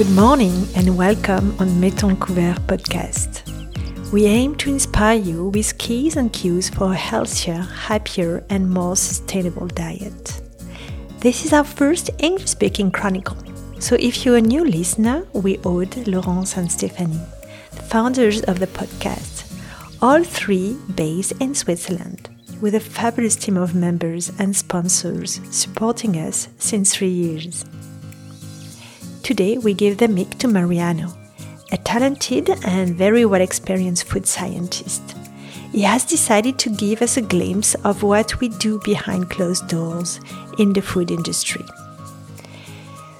Good morning and welcome on Mettons Couvert podcast. We aim to inspire you with keys and cues for a healthier, happier, and more sustainable diet. This is our first English speaking chronicle, so if you're a new listener, we Aude Laurence and Stephanie, the founders of the podcast, all three based in Switzerland, with a fabulous team of members and sponsors supporting us since three years. Today, we give the mic to Mariano, a talented and very well experienced food scientist. He has decided to give us a glimpse of what we do behind closed doors in the food industry.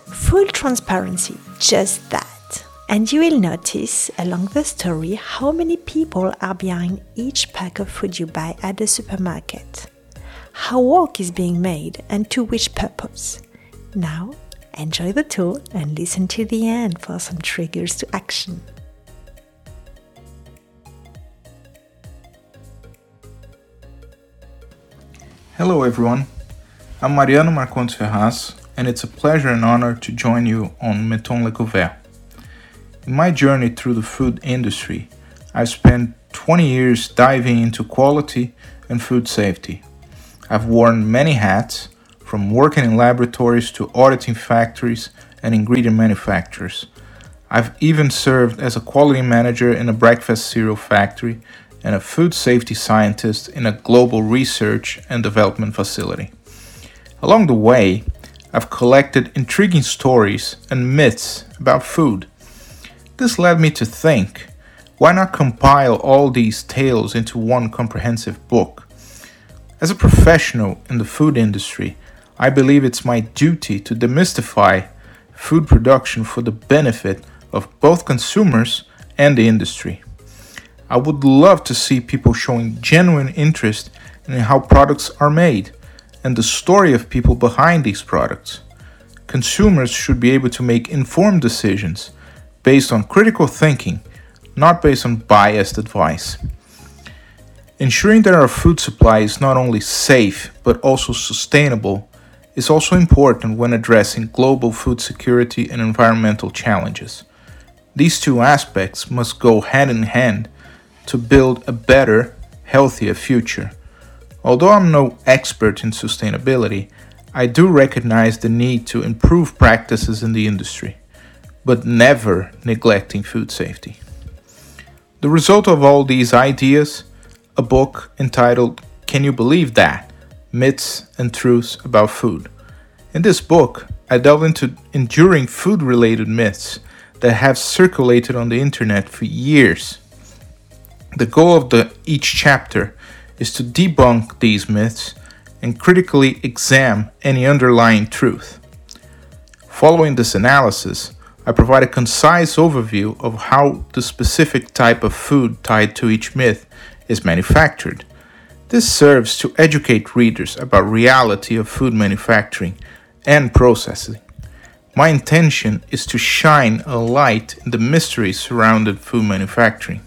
Full transparency, just that. And you will notice along the story how many people are behind each pack of food you buy at the supermarket, how work is being made, and to which purpose. Now, enjoy the tour and listen to the end for some triggers to action. Hello, everyone. I'm Mariano Marcondes Ferraz, and it's a pleasure and honor to join you on Mettons le Couvert. In my journey through the food industry, I've spent 20 years diving into quality and food safety. I've worn many hats, from working in laboratories to auditing factories and ingredient manufacturers. I've even served as a quality manager in a breakfast cereal factory and a food safety scientist in a global research and development facility. Along the way, I've collected intriguing stories and myths about food. This led me to think why not compile all these tales into one comprehensive book? As a professional in the food industry, I believe it's my duty to demystify food production for the benefit of both consumers and the industry. I would love to see people showing genuine interest in how products are made and the story of people behind these products. Consumers should be able to make informed decisions based on critical thinking, not based on biased advice. Ensuring that our food supply is not only safe but also sustainable is also important when addressing global food security and environmental challenges. These two aspects must go hand in hand to build a better, healthier future. Although I'm no expert in sustainability, I do recognize the need to improve practices in the industry, but never neglecting food safety. The result of all these ideas, a book entitled Can You Believe That? Myths and Truths About Food. In this book, I delve into enduring food related myths that have circulated on the internet for years. The goal of the, each chapter is to debunk these myths and critically examine any underlying truth. Following this analysis, I provide a concise overview of how the specific type of food tied to each myth is manufactured this serves to educate readers about reality of food manufacturing and processing. My intention is to shine a light in the mysteries surrounding food manufacturing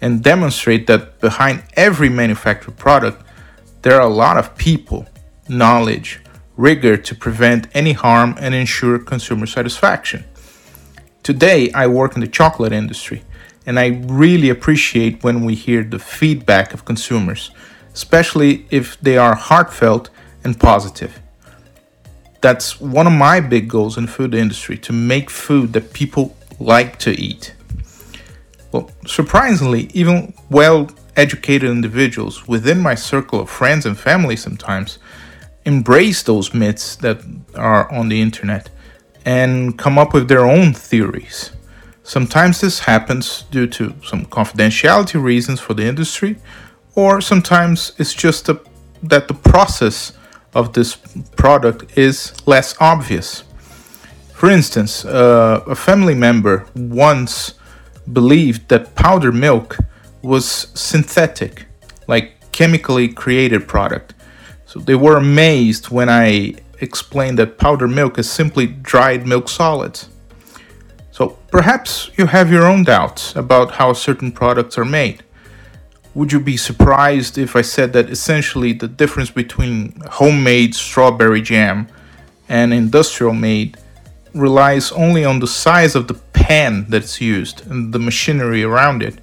and demonstrate that behind every manufactured product there are a lot of people, knowledge, rigor to prevent any harm and ensure consumer satisfaction. Today I work in the chocolate industry and I really appreciate when we hear the feedback of consumers especially if they are heartfelt and positive. That's one of my big goals in the food industry to make food that people like to eat. Well, surprisingly, even well educated individuals within my circle of friends and family sometimes embrace those myths that are on the internet and come up with their own theories. Sometimes this happens due to some confidentiality reasons for the industry, or sometimes it's just a, that the process of this product is less obvious. For instance, uh, a family member once believed that powder milk was synthetic, like chemically created product. So they were amazed when I explained that powder milk is simply dried milk solids. So perhaps you have your own doubts about how certain products are made. Would you be surprised if I said that essentially the difference between homemade strawberry jam and industrial made relies only on the size of the pan that's used and the machinery around it,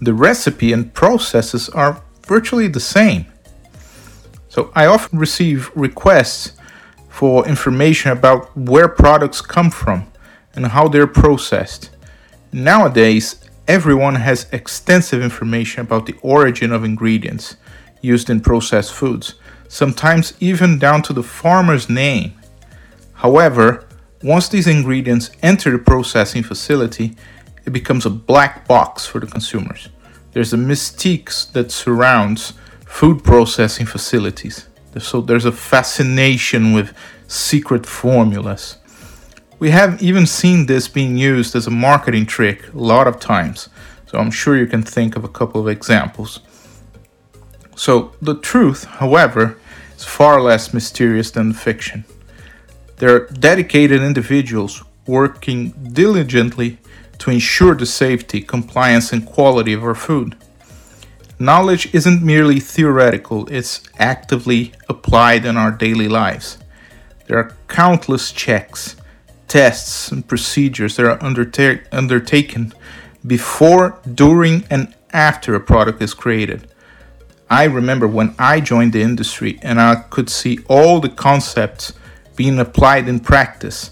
the recipe and processes are virtually the same. So I often receive requests for information about where products come from and how they're processed. Nowadays, everyone has extensive information about the origin of ingredients used in processed foods, sometimes even down to the farmer's name. However, once these ingredients enter the processing facility, it becomes a black box for the consumers. There's a mystique that surrounds food processing facilities. So there's a fascination with secret formulas. We have even seen this being used as a marketing trick a lot of times, so I'm sure you can think of a couple of examples. So, the truth, however, is far less mysterious than fiction. There are dedicated individuals working diligently to ensure the safety, compliance, and quality of our food. Knowledge isn't merely theoretical, it's actively applied in our daily lives. There are countless checks, tests and procedures that are undertake, undertaken before, during, and after a product is created. I remember when I joined the industry and I could see all the concepts being applied in practice.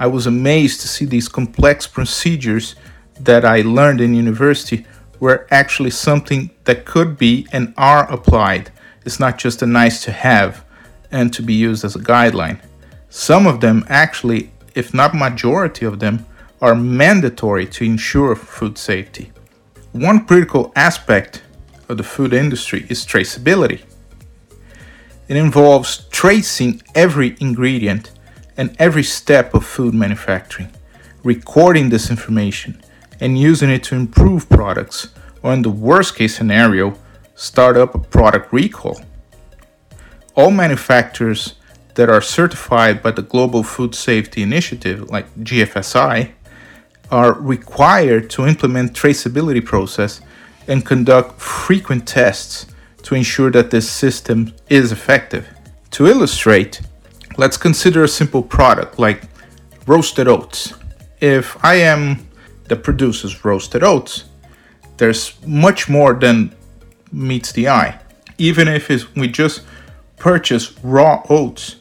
I was amazed to see these complex procedures that I learned in university were actually something that could be and are applied. It's not just a nice to have and to be used as a guideline. Some of them actually if not majority of them, are mandatory to ensure food safety. One critical aspect of the food industry is traceability. It involves tracing every ingredient and every step of food manufacturing, recording this information, and using it to improve products, or in the worst case scenario, start up a product recall. All manufacturers that are certified by the Global Food Safety Initiative, like GFSI, are required to implement traceability process and conduct frequent tests to ensure that this system is effective. To illustrate, let's consider a simple product like roasted oats. If I am that produces roasted oats, there's much more than meets the eye. Even if we just purchase raw oats,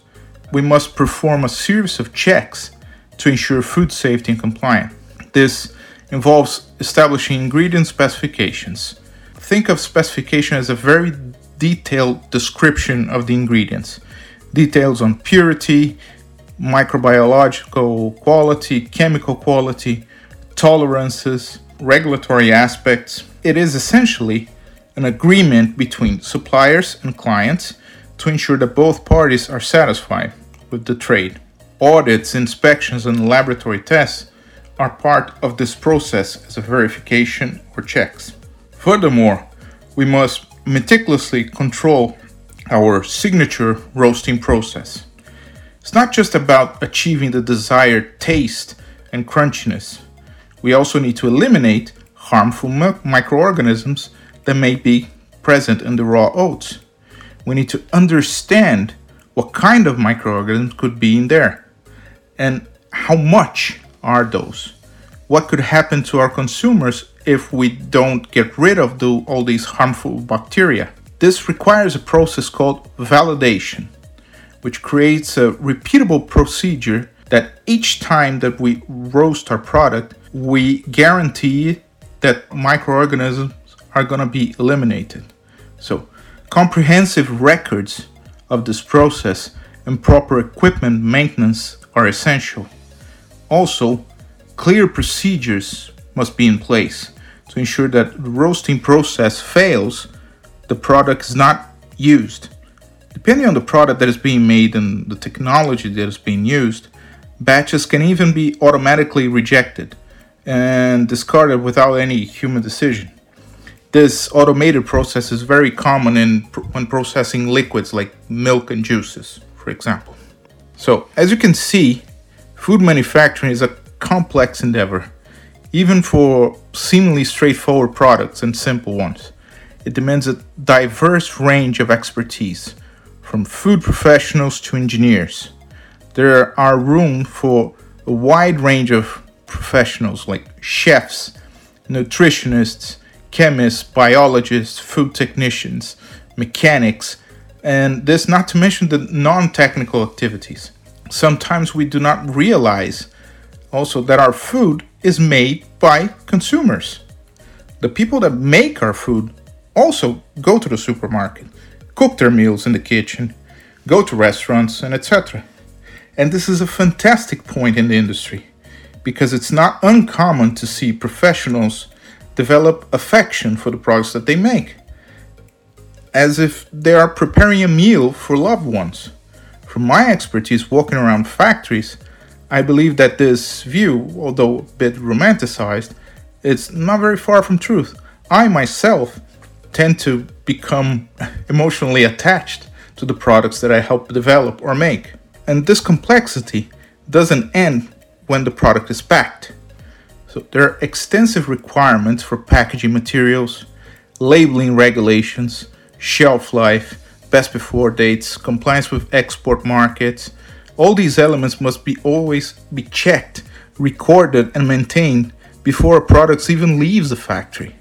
we must perform a series of checks to ensure food safety and compliance. This involves establishing ingredient specifications. Think of specification as a very detailed description of the ingredients, details on purity, microbiological quality, chemical quality, tolerances, regulatory aspects. It is essentially an agreement between suppliers and clients to ensure that both parties are satisfied with the trade. Audits, inspections, and laboratory tests are part of this process as a verification or checks. Furthermore, we must meticulously control our signature roasting process. It's not just about achieving the desired taste and crunchiness. We also need to eliminate harmful microorganisms that may be present in the raw oats we need to understand what kind of microorganisms could be in there and how much are those. What could happen to our consumers if we don't get rid of the, all these harmful bacteria? This requires a process called validation which creates a repeatable procedure that each time that we roast our product we guarantee that microorganisms are going to be eliminated. So Comprehensive records of this process and proper equipment maintenance are essential. Also, clear procedures must be in place to ensure that the roasting process fails, the product is not used. Depending on the product that is being made and the technology that is being used, batches can even be automatically rejected and discarded without any human decision. This automated process is very common in when processing liquids like milk and juices, for example. So, as you can see, food manufacturing is a complex endeavor, even for seemingly straightforward products and simple ones. It demands a diverse range of expertise, from food professionals to engineers. There are room for a wide range of professionals like chefs, nutritionists, chemists, biologists, food technicians, mechanics, and this not to mention the non technical activities. Sometimes we do not realize also that our food is made by consumers. The people that make our food also go to the supermarket, cook their meals in the kitchen, go to restaurants, and etc. And this is a fantastic point in the industry because it's not uncommon to see professionals develop affection for the products that they make, as if they are preparing a meal for loved ones. From my expertise walking around factories, I believe that this view, although a bit romanticized, is not very far from truth. I myself tend to become emotionally attached to the products that I help develop or make. And this complexity doesn't end when the product is packed. So there are extensive requirements for packaging materials, labeling regulations, shelf life, best before dates, compliance with export markets. All these elements must be always be checked, recorded and maintained before a product even leaves the factory.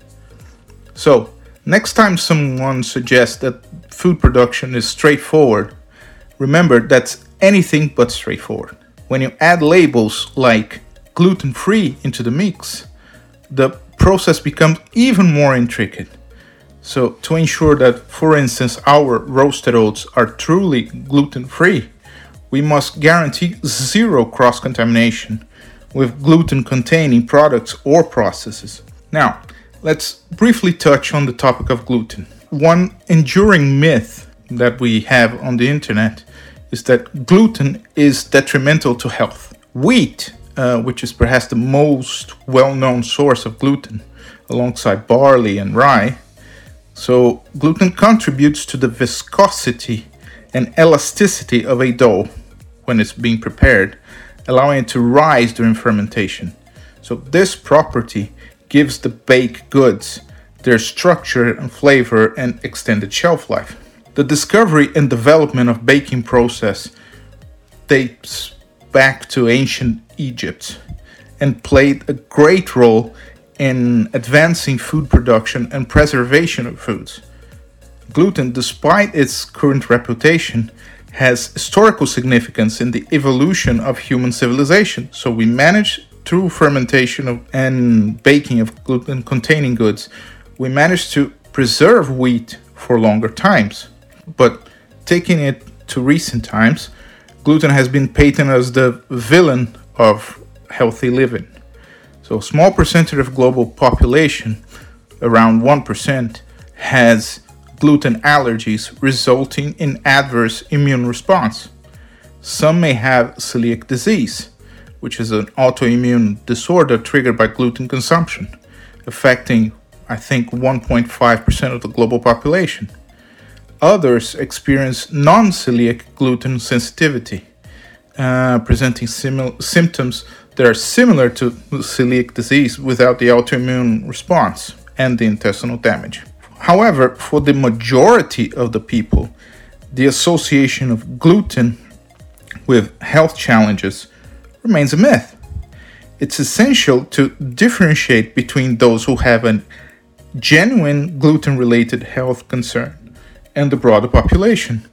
So, next time someone suggests that food production is straightforward, remember that's anything but straightforward. When you add labels like gluten free into the mix, the process becomes even more intricate. So, to ensure that, for instance, our roasted oats are truly gluten free, we must guarantee zero cross contamination with gluten containing products or processes. Now, let's briefly touch on the topic of gluten. One enduring myth that we have on the internet is that gluten is detrimental to health. Wheat, uh, which is perhaps the most well known source of gluten, alongside barley and rye, so gluten contributes to the viscosity and elasticity of a dough when it's being prepared, allowing it to rise during fermentation. So this property gives the baked goods their structure and flavor and extended shelf life. The discovery and development of baking process dates back to ancient Egypt and played a great role in advancing food production and preservation of foods. Gluten, despite its current reputation, has historical significance in the evolution of human civilization. So we managed through fermentation of, and baking of gluten containing goods, we managed to preserve wheat for longer times. But taking it to recent times, gluten has been painted as the villain of healthy living. So, a small percentage of global population, around 1%, has gluten allergies resulting in adverse immune response. Some may have celiac disease, which is an autoimmune disorder triggered by gluten consumption, affecting I think 1.5% of the global population. Others experience non celiac gluten sensitivity, uh, presenting simil- symptoms that are similar to celiac disease without the autoimmune response and the intestinal damage. However, for the majority of the people, the association of gluten with health challenges remains a myth. It's essential to differentiate between those who have a genuine gluten related health concern and the broader population.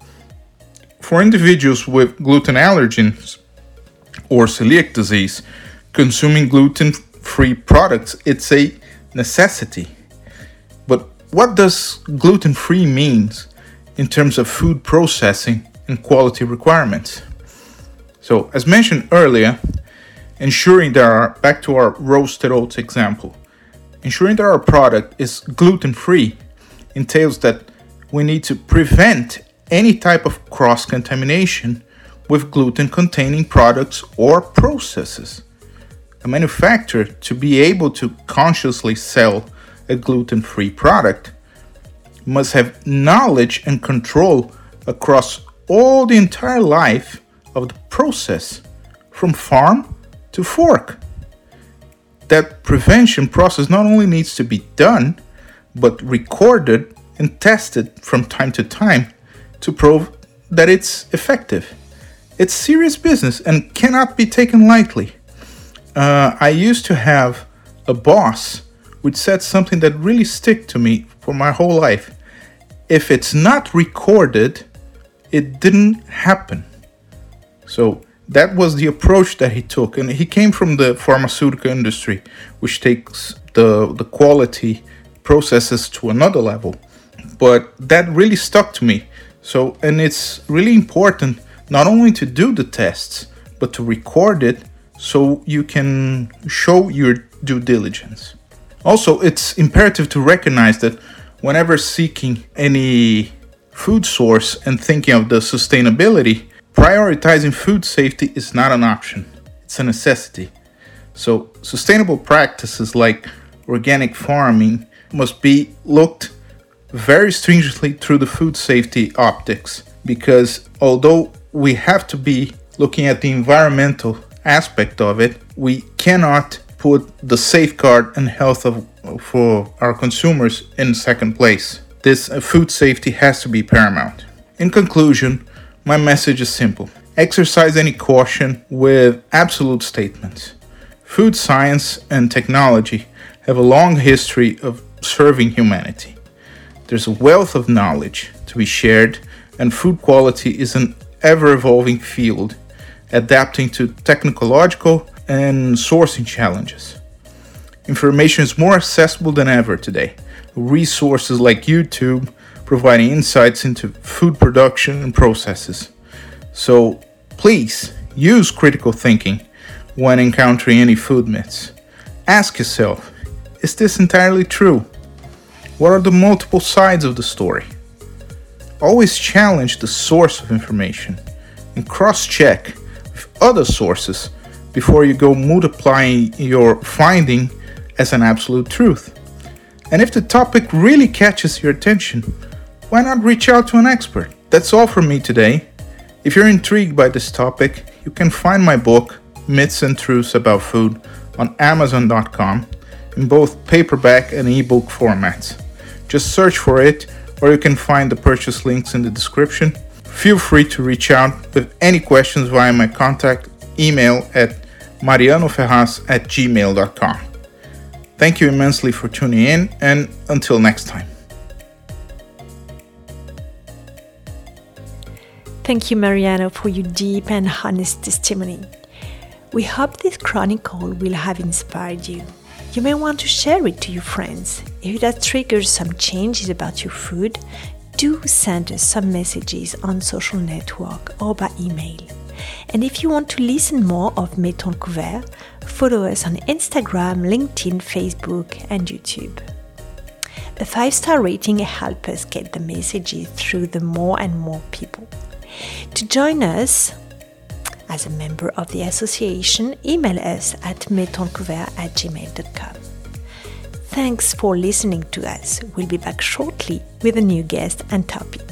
For individuals with gluten allergens or celiac disease, consuming gluten free products it's a necessity. But what does gluten free means in terms of food processing and quality requirements? So, as mentioned earlier, ensuring that our back to our roasted oats example, ensuring that our product is gluten free entails that we need to prevent any type of cross contamination with gluten containing products or processes. A manufacturer to be able to consciously sell a gluten free product must have knowledge and control across all the entire life of the process from farm to fork. That prevention process not only needs to be done, but recorded and tested from time to time to prove that it's effective. It's serious business and cannot be taken lightly. uh, I used to have a boss which said something that really stick to me for my whole life. If it's not recorded, it didn't happen. So that was the approach that he took, and he came from the pharmaceutical industry, which takes the the quality processes to another level. But that really stuck to me. So, and it's really important not only to do the tests, but to record it so you can show your due diligence. Also, it's imperative to recognize that whenever seeking any food source and thinking of the sustainability, prioritizing food safety is not an option, it's a necessity. So, sustainable practices like organic farming must be looked very stringently through the food safety optics because although we have to be looking at the environmental aspect of it, we cannot put the safeguard and health of for our consumers in second place. This uh, food safety has to be paramount. In conclusion, my message is simple. Exercise any caution with absolute statements. Food science and technology have a long history of serving humanity. There's a wealth of knowledge to be shared, and food quality is an ever evolving field, adapting to technological and sourcing challenges. Information is more accessible than ever today. Resources like YouTube providing insights into food production and processes. So please use critical thinking when encountering any food myths. Ask yourself is this entirely true? What are the multiple sides of the story? Always challenge the source of information and cross check with other sources before you go multiplying your finding as an absolute truth. And if the topic really catches your attention, why not reach out to an expert? That's all from me today. If you're intrigued by this topic, you can find my book, Myths and Truths About Food, on Amazon.com in both paperback and ebook formats. Just search for it, or you can find the purchase links in the description. Feel free to reach out with any questions via my contact email at marianoferraz at gmail.com. Thank you immensely for tuning in, and until next time. Thank you, Mariano, for your deep and honest testimony. We hope this chronicle will have inspired you. You may want to share it to your friends. If that triggers some changes about your food, do send us some messages on social network or by email. And if you want to listen more of Mettons Couvert, follow us on Instagram, LinkedIn, Facebook, and YouTube. A five star rating helps us get the messages through the more and more people. To join us, as a member of the association, email us at mettonscouvert at gmail.com. Thanks for listening to us. We'll be back shortly with a new guest and topic.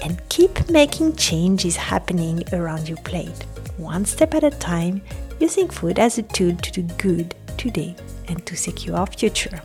And keep making changes happening around your plate, one step at a time, using food as a tool to do good today and to secure our future.